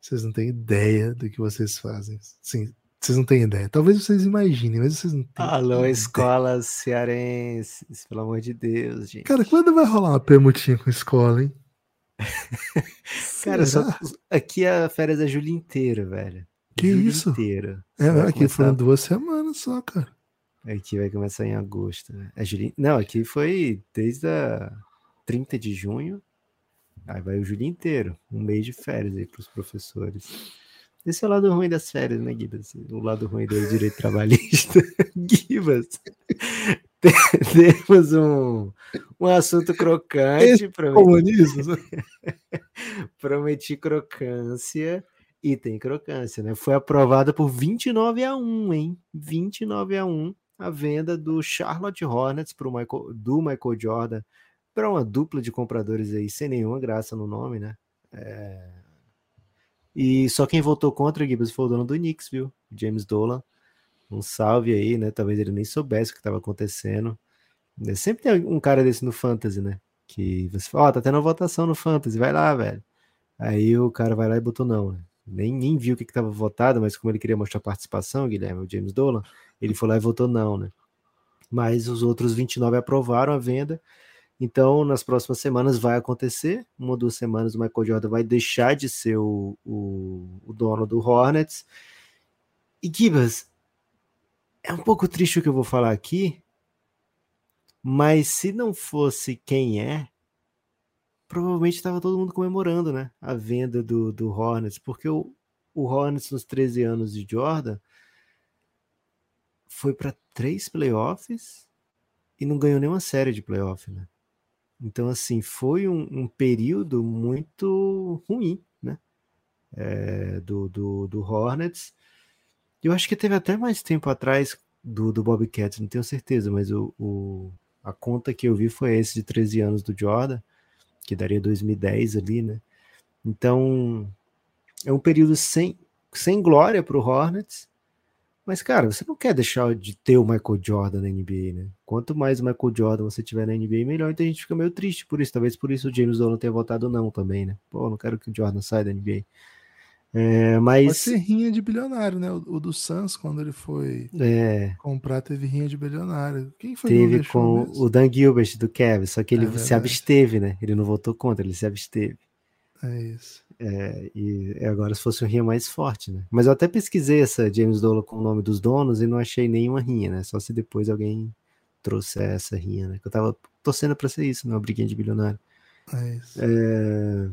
Vocês não têm ideia do que vocês fazem. Sim, vocês não têm ideia. Talvez vocês imaginem, mas vocês não têm. Alô, ideia. escolas cearenses, pelo amor de Deus, gente. Cara, quando vai rolar uma permutinha com escola, hein? Cara, só, aqui a férias é julho inteiro, velho. Que julho isso? Inteiro. É, aqui começar... foram duas semanas só, cara. Aqui vai começar em agosto. Né? É julho... Não, aqui foi desde a 30 de junho. Aí vai o julho inteiro. Um mês de férias aí pros professores. Esse é o lado ruim das férias, né, Gibas? O lado ruim do direito trabalhista. Gibas, temos um, um assunto crocante. Comunismo. Prometi crocância e tem crocância, né? Foi aprovada por 29 a 1, hein? 29 a 1 a venda do Charlotte Hornets pro Michael, do Michael Jordan para uma dupla de compradores aí sem nenhuma graça no nome, né? É... E só quem votou contra, Gibbs, foi o dono do Knicks, viu? James Dolan um salve aí, né? Talvez ele nem soubesse o que estava acontecendo. Né, sempre tem um cara desse no Fantasy, né? Que você fala, ó, oh, tá tendo uma votação no Fantasy, vai lá, velho. Aí o cara vai lá e botou não, né? Nem, nem viu o que estava votado, mas como ele queria mostrar participação, Guilherme, o James Dolan, ele foi lá e votou não, né? Mas os outros 29 aprovaram a venda. Então, nas próximas semanas vai acontecer. Uma ou duas semanas o Michael Jordan vai deixar de ser o, o, o dono do Hornets. E Gibas, é um pouco triste o que eu vou falar aqui, mas se não fosse quem é, provavelmente estava todo mundo comemorando, né? A venda do, do Hornets, porque o, o Hornets nos 13 anos de Jordan foi para três playoffs e não ganhou nenhuma série de playoff, né? Então, assim, foi um, um período muito ruim, né? É, do, do, do Hornets. Eu acho que teve até mais tempo atrás do, do Bobcats, não tenho certeza, mas o, o, a conta que eu vi foi esse de 13 anos do Jordan, que daria 2010 ali, né? Então, é um período sem, sem glória para o Hornets, mas, cara, você não quer deixar de ter o Michael Jordan na NBA, né? Quanto mais o Michael Jordan você tiver na NBA, melhor. Então a gente fica meio triste por isso. Talvez por isso o James Dolan tenha votado não também, né? Pô, não quero que o Jordan saia da NBA. É, mas... Pode ser rinha de bilionário, né? O, o do Suns, quando ele foi é. comprar, teve rinha de bilionário. Quem foi Teve com mesmo? o Dan Gilbert do Kevin, só que ele é se absteve, né? Ele não votou contra, ele se absteve. É isso. É, e agora se fosse um rinha mais forte, né? Mas eu até pesquisei essa James Dolan com o nome dos donos e não achei nenhuma rinha, né? Só se depois alguém trouxe essa rinha, né? Que eu tava torcendo para ser isso, né? uma briguinha de bilionário. É isso. É...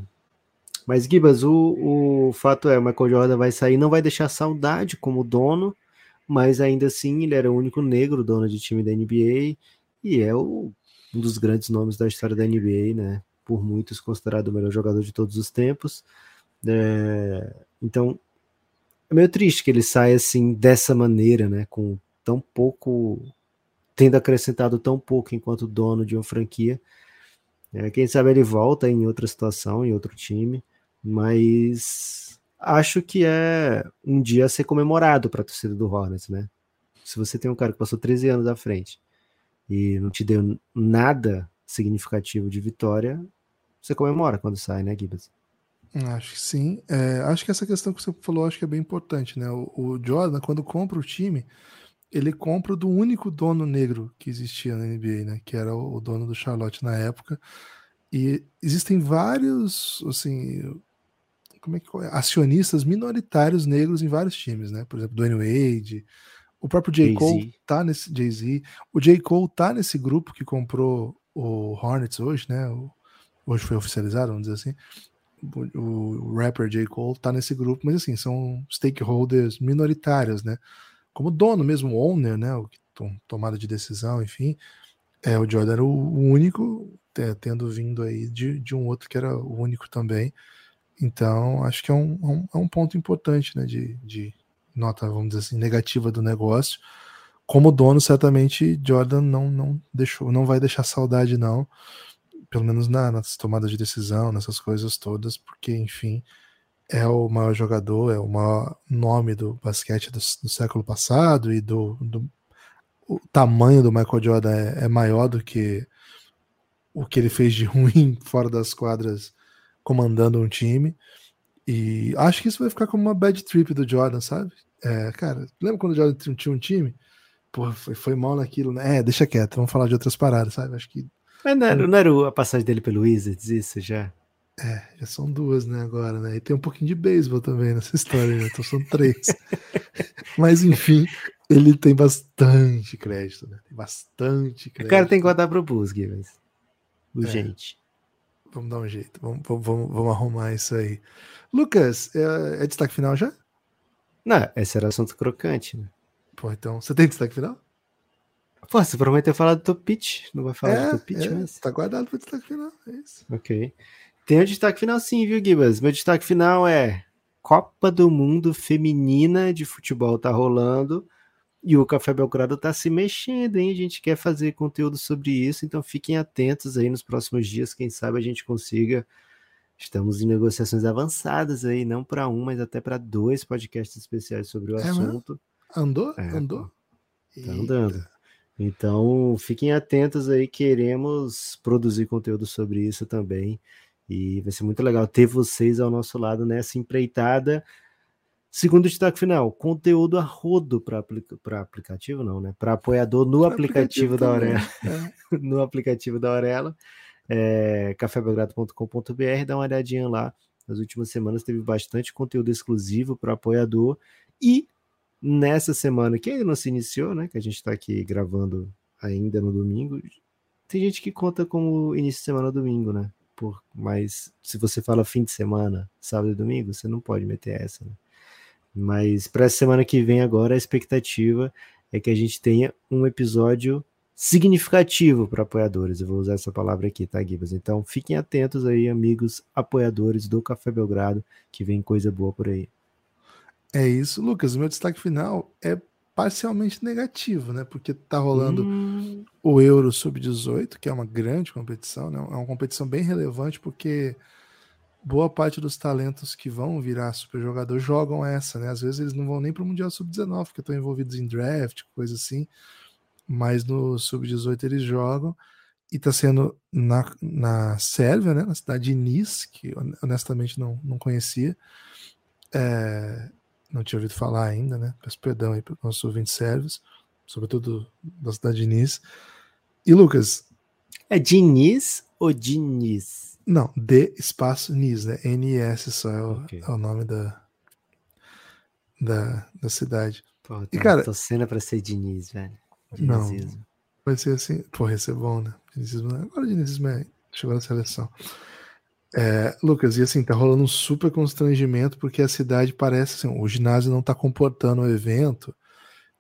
Mas, Gibas, o, o fato é, o Michael Jordan vai sair, não vai deixar saudade como dono, mas ainda assim ele era o único negro dono de time da NBA e é o, um dos grandes nomes da história da NBA, né? Por muitos considerado o melhor jogador de todos os tempos. É... Então, é meio triste que ele saia assim dessa maneira, né? Com tão pouco, tendo acrescentado tão pouco enquanto dono de uma franquia. É, quem sabe ele volta em outra situação, em outro time mas acho que é um dia a ser comemorado para a torcida do Hornets, né? Se você tem um cara que passou 13 anos à frente e não te deu nada significativo de vitória, você comemora quando sai, né, Gibbs? Acho que sim. É, acho que essa questão que você falou acho que é bem importante, né? O, o, Jordan, quando compra o time, ele compra do único dono negro que existia na NBA, né? Que era o, o dono do Charlotte na época. E existem vários, assim, como é que é? acionistas minoritários negros em vários times, né? Por exemplo, Dwayne Wade, o próprio J. Cole tá nesse Jay-Z, o J. Cole tá nesse grupo que comprou o Hornets hoje, né? O, hoje foi oficializado, vamos dizer assim. O, o, rapper J. Cole tá nesse grupo, mas assim, são stakeholders minoritários, né? Como dono mesmo, owner, né? O que tomada de decisão, enfim. É, o Jordan era o, único, tendo vindo aí de, de um outro que era o único também. Então, acho que é um, é um, é um ponto importante né, de, de, nota, vamos dizer assim, negativa do negócio. Como dono, certamente Jordan não, não deixou, não vai deixar saudade, não. Pelo menos na, nas tomadas de decisão, nessas coisas todas, porque, enfim, é o maior jogador, é o maior nome do basquete do, do século passado e do, do, o tamanho do Michael Jordan é, é maior do que o que ele fez de ruim fora das quadras comandando um time. E acho que isso vai ficar como uma bad trip do Jordan, sabe? É, cara, lembra quando o Jordan tinha um time? Pô, foi, foi mal naquilo, né? É, deixa quieto, vamos falar de outras paradas, sabe? Acho que. Mas não era, não era a passagem dele pelo Wizards, isso já? É, já são duas, né, agora, né? E tem um pouquinho de beisebol também nessa história, né? Então são três. Mas enfim, ele tem bastante crédito, né? Tem bastante crédito. O cara tem que guardar pro Bulls, Gibbons. Urgente. É. Vamos dar um jeito, vamos, vamos, vamos arrumar isso aí. Lucas, é, é, destaque final já? Não, esse era assunto crocante, né? Pô, então, você tem destaque final? Pô, você prometeu falar do top pitch, não vai falar é, do top pitch, é, mas... Tá guardado para destaque final, é isso. Ok. Tem o destaque final sim, viu, Gibas? Meu destaque final é Copa do Mundo Feminina de Futebol tá rolando. E o Café Belgrado está se mexendo, hein? A gente quer fazer conteúdo sobre isso, então fiquem atentos aí nos próximos dias. Quem sabe a gente consiga. Estamos em negociações avançadas aí, não para um, mas até para dois podcasts especiais sobre o é assunto. Andou? É, Andou? Tá andando. Então, fiquem atentos aí, queremos produzir conteúdo sobre isso também. E vai ser muito legal ter vocês ao nosso lado nessa empreitada. Segundo destaque final, conteúdo a rodo para aplica aplicativo, não, né? Para apoiador no aplicativo, aplicativo, da Aurela. É. no aplicativo da Aurela, é, cafébelgrado.com.br, dá uma olhadinha lá. Nas últimas semanas teve bastante conteúdo exclusivo para apoiador. E nessa semana, que ainda não se iniciou, né? Que a gente está aqui gravando ainda no domingo, tem gente que conta como início de semana domingo, né? Por, mas se você fala fim de semana, sábado e domingo, você não pode meter essa, né? Mas para a semana que vem agora a expectativa é que a gente tenha um episódio significativo para apoiadores. Eu vou usar essa palavra aqui, tá, Gibas? Então fiquem atentos aí, amigos apoiadores do Café Belgrado, que vem coisa boa por aí. É isso, Lucas. O meu destaque final é parcialmente negativo, né? Porque tá rolando hum... o Euro Sub-18, que é uma grande competição, né? É uma competição bem relevante porque boa parte dos talentos que vão virar super jogador jogam essa, né? Às vezes eles não vão nem para o Mundial Sub-19, porque estão envolvidos em draft, coisa assim, mas no Sub-18 eles jogam e está sendo na, na Sérvia, né? Na cidade de Nis, que honestamente não, não conhecia, é, não tinha ouvido falar ainda, né? Peço perdão aí para os nossos ouvintes sérvios, sobretudo da cidade de Nis. E Lucas? É Diniz ou Diniz? Não, D espaço NIS, né? NIS só é o, okay. é o nome da, da, da cidade. Pô, e, cara, torcendo pra ser Diniz, velho. Não. Vai ser assim. Pô, ia ser bom, né? Agora o Diniz chegou na seleção. É, Lucas, e assim, tá rolando um super constrangimento porque a cidade parece assim, o ginásio não tá comportando o evento,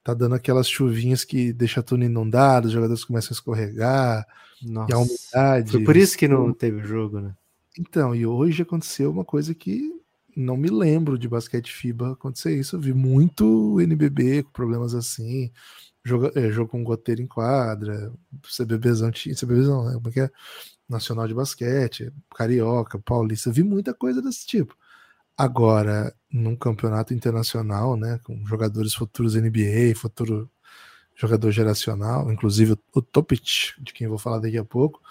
tá dando aquelas chuvinhas que deixa tudo inundado, os jogadores começam a escorregar, Nossa. e a umidade. Foi por isso que não teve jogo, né? Então, e hoje aconteceu uma coisa que não me lembro de basquete FIBA acontecer isso. Eu vi muito NBB com problemas assim, jogo, é, jogo com goteiro em quadra, CBBzão, CBBzão, né? Como é que é? Nacional de Basquete, Carioca, Paulista, vi muita coisa desse tipo. Agora, num campeonato internacional, né, com jogadores futuros NBA, futuro jogador geracional, inclusive o Topic, de quem eu vou falar daqui a pouco,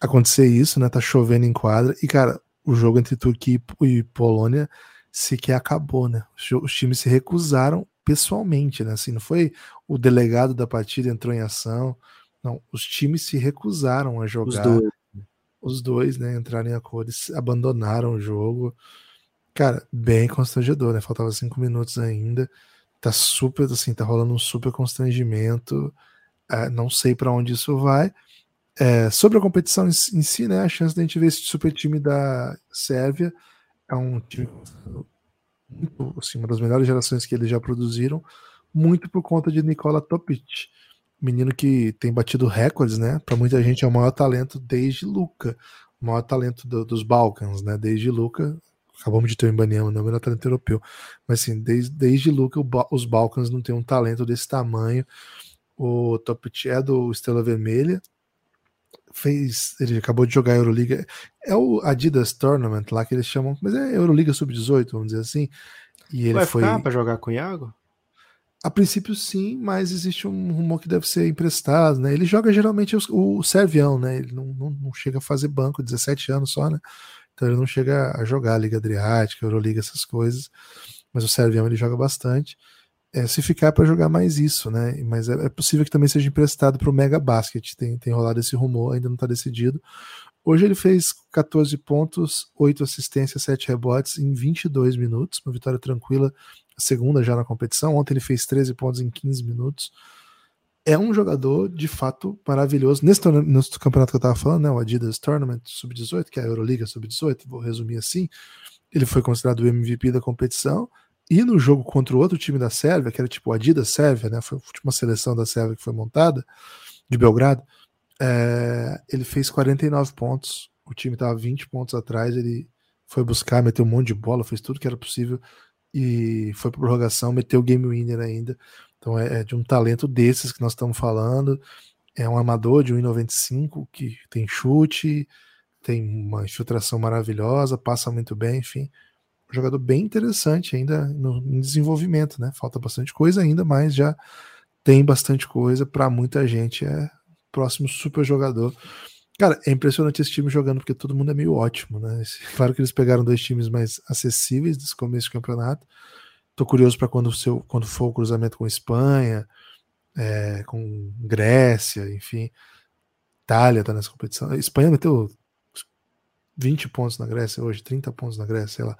acontecer isso, né, tá chovendo em quadra, e cara, o jogo entre Turquia e Polônia sequer acabou, né, os times se recusaram pessoalmente, né, assim, não foi o delegado da partida entrou em ação, não, os times se recusaram a jogar. Os dois, os dois né, entraram em acordos, abandonaram o jogo. Cara, bem constrangedor, né? Faltava cinco minutos ainda. Tá super, assim, tá rolando um super constrangimento. É, não sei para onde isso vai. É, sobre a competição em, em, si, né? A chance da gente ver esse super time da Sérvia é um time assim, uma das melhores gerações que eles já produziram, muito por conta de Nikola Topic menino que tem batido recordes, né? Para muita gente é o maior talento desde Luca, o maior talento do, dos Balcãs, né? Desde Luca, acabamos de ter o Ibaniama, não é o melhor talento europeu, mas assim, desde, desde Luca os Balcãs não têm um talento desse tamanho. O Top é do Estrela Vermelha, fez, ele acabou de jogar a Euroliga, é o Adidas Tournament lá que eles chamam, mas é Euroliga Sub-18, vamos dizer assim. E ele Vai foi para jogar com o Iago? A princípio sim, mas existe um rumor que deve ser emprestado, né? Ele joga geralmente o, o Servião, né? Ele não, não, não, chega a fazer banco, 17 anos só, né? Então ele não chega a jogar Liga Adriática, Euroliga, essas coisas. Mas o Servião ele joga bastante. É, se ficar é para jogar mais isso, né? Mas é, é possível que também seja emprestado para o Mega Basket. Tem, tem rolado esse rumor, ainda não está decidido. Hoje ele fez 14 pontos, 8 assistências, 7 rebotes em 22 minutos, uma vitória tranquila segunda já na competição. Ontem ele fez 13 pontos em 15 minutos. É um jogador de fato maravilhoso. Nesse, nesse campeonato que eu estava falando, né, o Adidas Tournament Sub-18, que é a Euroliga Sub-18, vou resumir assim, ele foi considerado o MVP da competição. E no jogo contra o outro time da Sérvia, que era tipo o Adidas Sérvia, né, foi a última seleção da Sérvia que foi montada, de Belgrado, é, ele fez 49 pontos. O time estava 20 pontos atrás, ele foi buscar, meteu um monte de bola, fez tudo que era possível e foi para prorrogação, meteu o game winner ainda. Então é, é, de um talento desses que nós estamos falando. É um amador de 1,95 que tem chute, tem uma infiltração maravilhosa, passa muito bem, enfim. Um jogador bem interessante ainda no, no desenvolvimento, né? Falta bastante coisa ainda, mas já tem bastante coisa para muita gente. É próximo super jogador. Cara, é impressionante esse time jogando, porque todo mundo é meio ótimo, né? Claro que eles pegaram dois times mais acessíveis desse começo de campeonato. Tô curioso para quando, seu, quando for o cruzamento com Espanha, é, com Grécia, enfim. Itália tá nessa competição. A Espanha meteu 20 pontos na Grécia hoje, 30 pontos na Grécia, sei lá.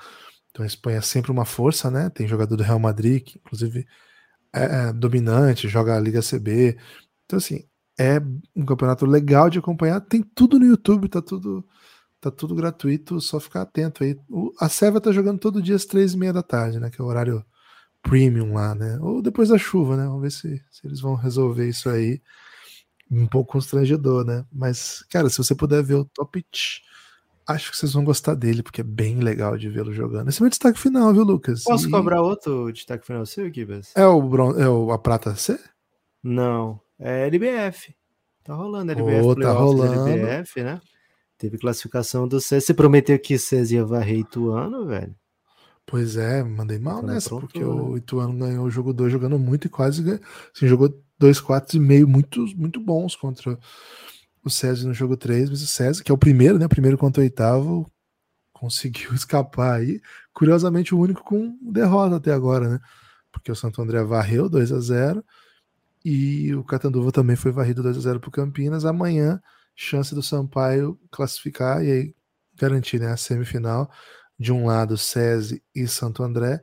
Então a Espanha é sempre uma força, né? Tem jogador do Real Madrid, que inclusive é, é dominante, joga a Liga CB. Então, assim, é um campeonato legal de acompanhar. Tem tudo no YouTube, tá tudo tá tudo gratuito, só ficar atento aí. O, a Seva tá jogando todo dia às três e meia da tarde, né? Que é o horário premium lá, né? Ou depois da chuva, né? Vamos ver se, se eles vão resolver isso aí. Um pouco constrangedor, né? Mas, cara, se você puder ver o Top acho que vocês vão gostar dele, porque é bem legal de vê-lo jogando. Esse é o meu destaque final, viu, Lucas? Posso e... cobrar outro destaque final seu, Gibas? É o, bron... é o a prata C? Não. É LBF. Tá rolando LBF. Oh, tá rolando. LBF, né? Teve classificação do César. Você prometeu que César ia varrer Ituano, velho? Pois é, mandei mal então, nessa, pronto, porque o Ituano ganhou o jogo 2 jogando muito e quase assim, jogou dois quatro e meio muito, muito bons contra o César no jogo 3, mas o César, que é o primeiro, né? Primeiro contra o oitavo, conseguiu escapar aí. Curiosamente, o único com derrota até agora, né? Porque o Santo André varreu 2 a 0 e o Catanduva também foi varrido 2 a 0 para Campinas. Amanhã, chance do Sampaio classificar e aí garantir né, a semifinal. De um lado, SESI e Santo André.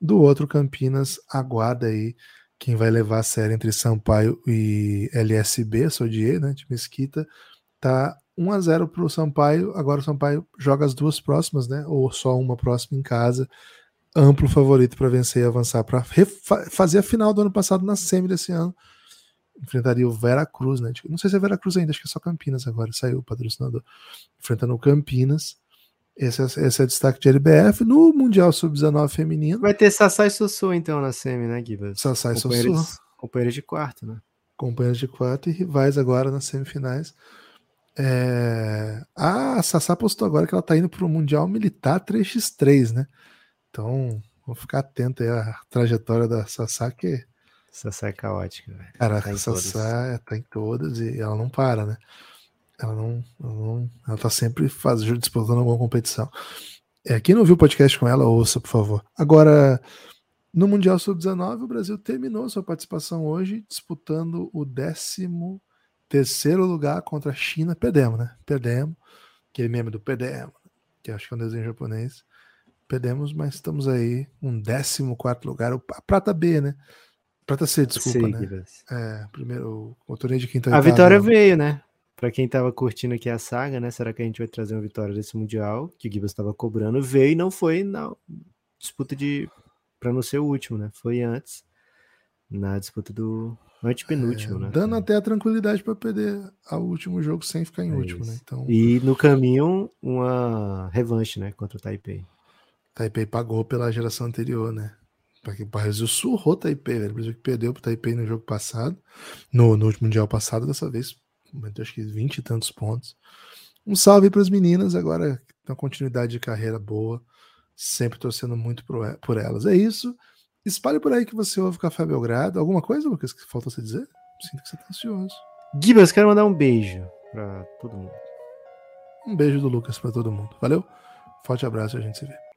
Do outro, Campinas aguarda aí quem vai levar a série entre Sampaio e LSB, Sodier, né, de Mesquita, tá 1 a 0 para o Sampaio. Agora o Sampaio joga as duas próximas, né? Ou só uma próxima em casa. Amplo favorito para vencer e avançar para fazer a final do ano passado na semi desse ano. Enfrentaria o Veracruz, né? Não sei se é Veracruz ainda, acho que é só Campinas agora. Saiu o patrocinador. Enfrentando o Campinas. Esse é, esse é o destaque de LBF. No Mundial Sub-19 feminino. Vai ter Sassá e Sussu, então, na semi, né, Gibas? Sassá e Sussu. Companheiros de quarto, né? Companheiros de quarto e rivais agora nas semifinais. É... A Sassá postou agora que ela tá indo para o Mundial Militar 3x3, né? Então, vamos ficar atento aí à trajetória da Sassá, que. Sassá é caótica, velho. Cara, tá a Sassá todas. tá em todas e ela não para, né? Ela não, ela, não, ela tá sempre fazendo, disputando alguma competição. É, quem não viu o podcast com ela, ouça, por favor. Agora, no Mundial Sub-19, o Brasil terminou sua participação hoje disputando o 13 terceiro lugar contra a China. Perdemos, né? Perdemos. Aquele meme do perdemos, que acho que é um desenho japonês. Perdemos, mas estamos aí, um 14 lugar. A prata B, né? Prata C, desculpa, Sim, né? É, primeiro, o torneio de quinta A vitória veio, né? Para quem estava curtindo aqui a saga, né? Será que a gente vai trazer uma vitória desse Mundial? Que o Gibas estava cobrando, veio e não foi na disputa de. para não ser o último, né? Foi antes, na disputa do antepenúltimo, é, né? Dando até a tranquilidade para perder o último jogo sem ficar em é último, né? Então... E no caminho, uma revanche, né? Contra o Taipei. Taipei pagou pela geração anterior, né? O Brasil surrou o Taipei, velho. O Brasil que perdeu pro Taipei no jogo passado, no, no Mundial passado, dessa vez acho que 20 e tantos pontos. Um salve para as meninas, agora uma continuidade de carreira boa, sempre torcendo muito por elas. É isso. Espalhe por aí que você ouve Café Belgrado. Alguma coisa, Lucas, que falta você dizer? Sinto que você está ansioso. Gibas, quero mandar um beijo para todo mundo. Um beijo do Lucas para todo mundo. Valeu? Forte abraço e a gente se vê.